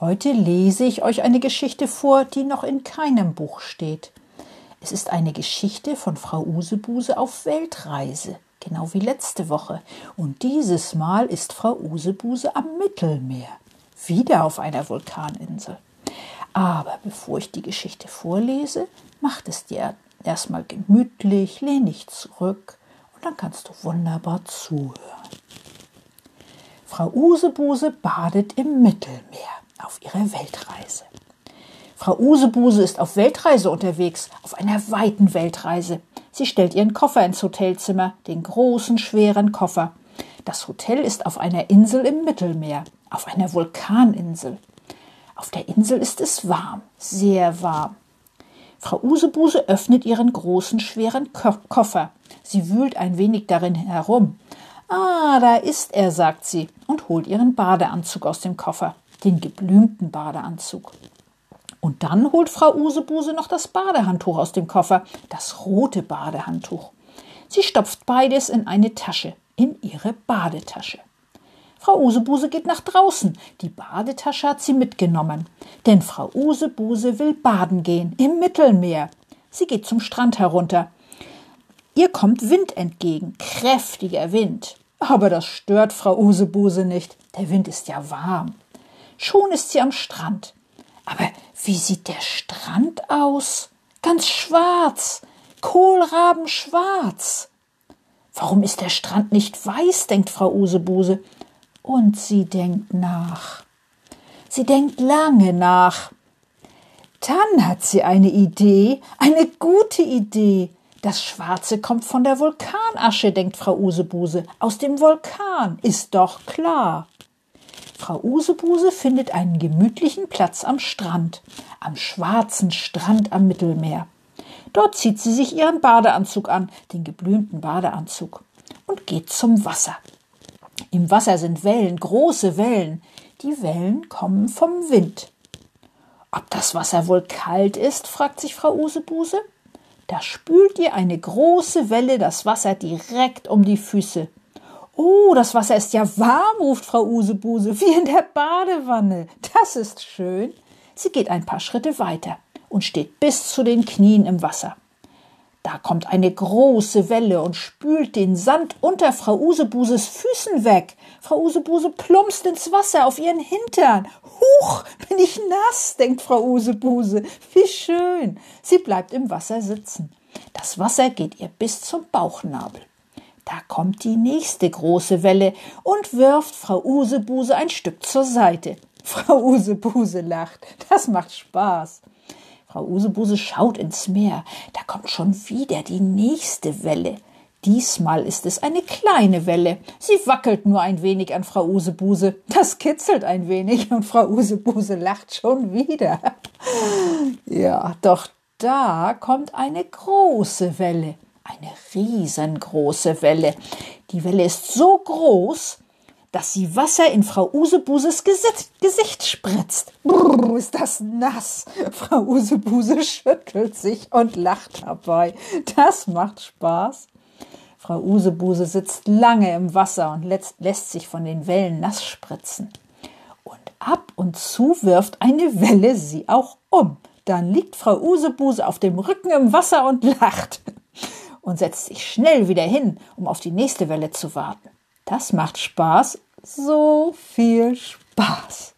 heute lese ich euch eine Geschichte vor, die noch in keinem Buch steht. Es ist eine Geschichte von Frau Usebuse auf Weltreise, genau wie letzte Woche. Und dieses Mal ist Frau Usebuse am Mittelmeer, wieder auf einer Vulkaninsel. Aber bevor ich die Geschichte vorlese, macht es dir erstmal gemütlich, lehn dich zurück und dann kannst du wunderbar zuhören. Frau Usebuse badet im Mittelmeer auf ihrer Weltreise. Frau Usebuse ist auf Weltreise unterwegs, auf einer weiten Weltreise. Sie stellt ihren Koffer ins Hotelzimmer, den großen, schweren Koffer. Das Hotel ist auf einer Insel im Mittelmeer, auf einer Vulkaninsel. Auf der Insel ist es warm, sehr warm. Frau Usebuse öffnet ihren großen, schweren Ko Koffer. Sie wühlt ein wenig darin herum. Ah, da ist er, sagt sie und holt ihren Badeanzug aus dem Koffer, den geblümten Badeanzug. Und dann holt Frau Usebuse noch das Badehandtuch aus dem Koffer, das rote Badehandtuch. Sie stopft beides in eine Tasche, in ihre Badetasche. Frau Usebuse geht nach draußen. Die Badetasche hat sie mitgenommen. Denn Frau Usebuse will baden gehen im Mittelmeer. Sie geht zum Strand herunter. Ihr kommt Wind entgegen, kräftiger Wind. Aber das stört Frau Usebuse nicht. Der Wind ist ja warm. Schon ist sie am Strand. Aber wie sieht der Strand aus? Ganz schwarz, kohlrabenschwarz. Warum ist der Strand nicht weiß, denkt Frau Usebuse. Und sie denkt nach. Sie denkt lange nach. Dann hat sie eine Idee, eine gute Idee. Das Schwarze kommt von der Vulkanasche, denkt Frau Usebuse. Aus dem Vulkan, ist doch klar. Frau Usebuse findet einen gemütlichen Platz am Strand, am schwarzen Strand am Mittelmeer. Dort zieht sie sich ihren Badeanzug an, den geblümten Badeanzug, und geht zum Wasser. Im Wasser sind Wellen, große Wellen. Die Wellen kommen vom Wind. Ob das Wasser wohl kalt ist, fragt sich Frau Usebuse. Da spült ihr eine große Welle das Wasser direkt um die Füße. Oh, das Wasser ist ja warm, ruft Frau Usebuse, wie in der Badewanne. Das ist schön. Sie geht ein paar Schritte weiter und steht bis zu den Knien im Wasser. Da kommt eine große Welle und spült den Sand unter Frau Usebuses Füßen weg. Frau Usebuse plumpst ins Wasser auf ihren Hintern. Huch, bin ich nass, denkt Frau Usebuse. Wie schön. Sie bleibt im Wasser sitzen. Das Wasser geht ihr bis zum Bauchnabel. Da kommt die nächste große Welle und wirft Frau Usebuse ein Stück zur Seite. Frau Usebuse lacht. Das macht Spaß. Frau Usebuse schaut ins Meer. Da kommt schon wieder die nächste Welle. Diesmal ist es eine kleine Welle. Sie wackelt nur ein wenig an Frau Usebuse. Das kitzelt ein wenig und Frau Usebuse lacht schon wieder. Ja, doch da kommt eine große Welle. Eine riesengroße Welle. Die Welle ist so groß, dass sie Wasser in Frau Usebuses Gesicht, Gesicht spritzt. Brrr, ist das nass. Frau Usebuse schüttelt sich und lacht dabei. Das macht Spaß. Frau Usebuse sitzt lange im Wasser und lässt, lässt sich von den Wellen nass spritzen. Und ab und zu wirft eine Welle sie auch um. Dann liegt Frau Usebuse auf dem Rücken im Wasser und lacht und setzt sich schnell wieder hin, um auf die nächste Welle zu warten. Das macht Spaß, so viel Spaß.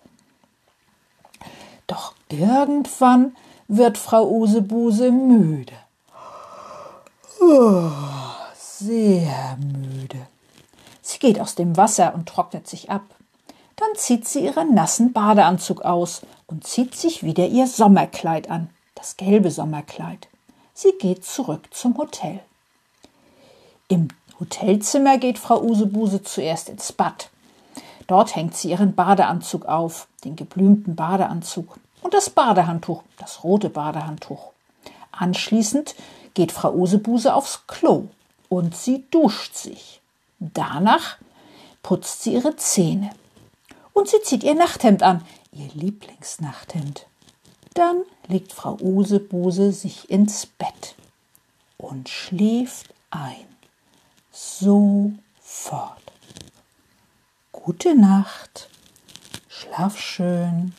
Doch irgendwann wird Frau Usebuse müde. Oh, sehr müde. Sie geht aus dem Wasser und trocknet sich ab. Dann zieht sie ihren nassen Badeanzug aus und zieht sich wieder ihr Sommerkleid an, das gelbe Sommerkleid. Sie geht zurück zum Hotel. Im Hotelzimmer geht Frau Usebuse zuerst ins Bad. Dort hängt sie ihren Badeanzug auf, den geblümten Badeanzug. und das Badehandtuch, das rote Badehandtuch. Anschließend geht Frau Usebuse aufs Klo und sie duscht sich. Danach putzt sie ihre Zähne und sie zieht ihr Nachthemd an, ihr Lieblingsnachthemd. Dann legt Frau Usebuse sich ins Bett und schläft ein. Sofort. Gute Nacht. Schlaf schön.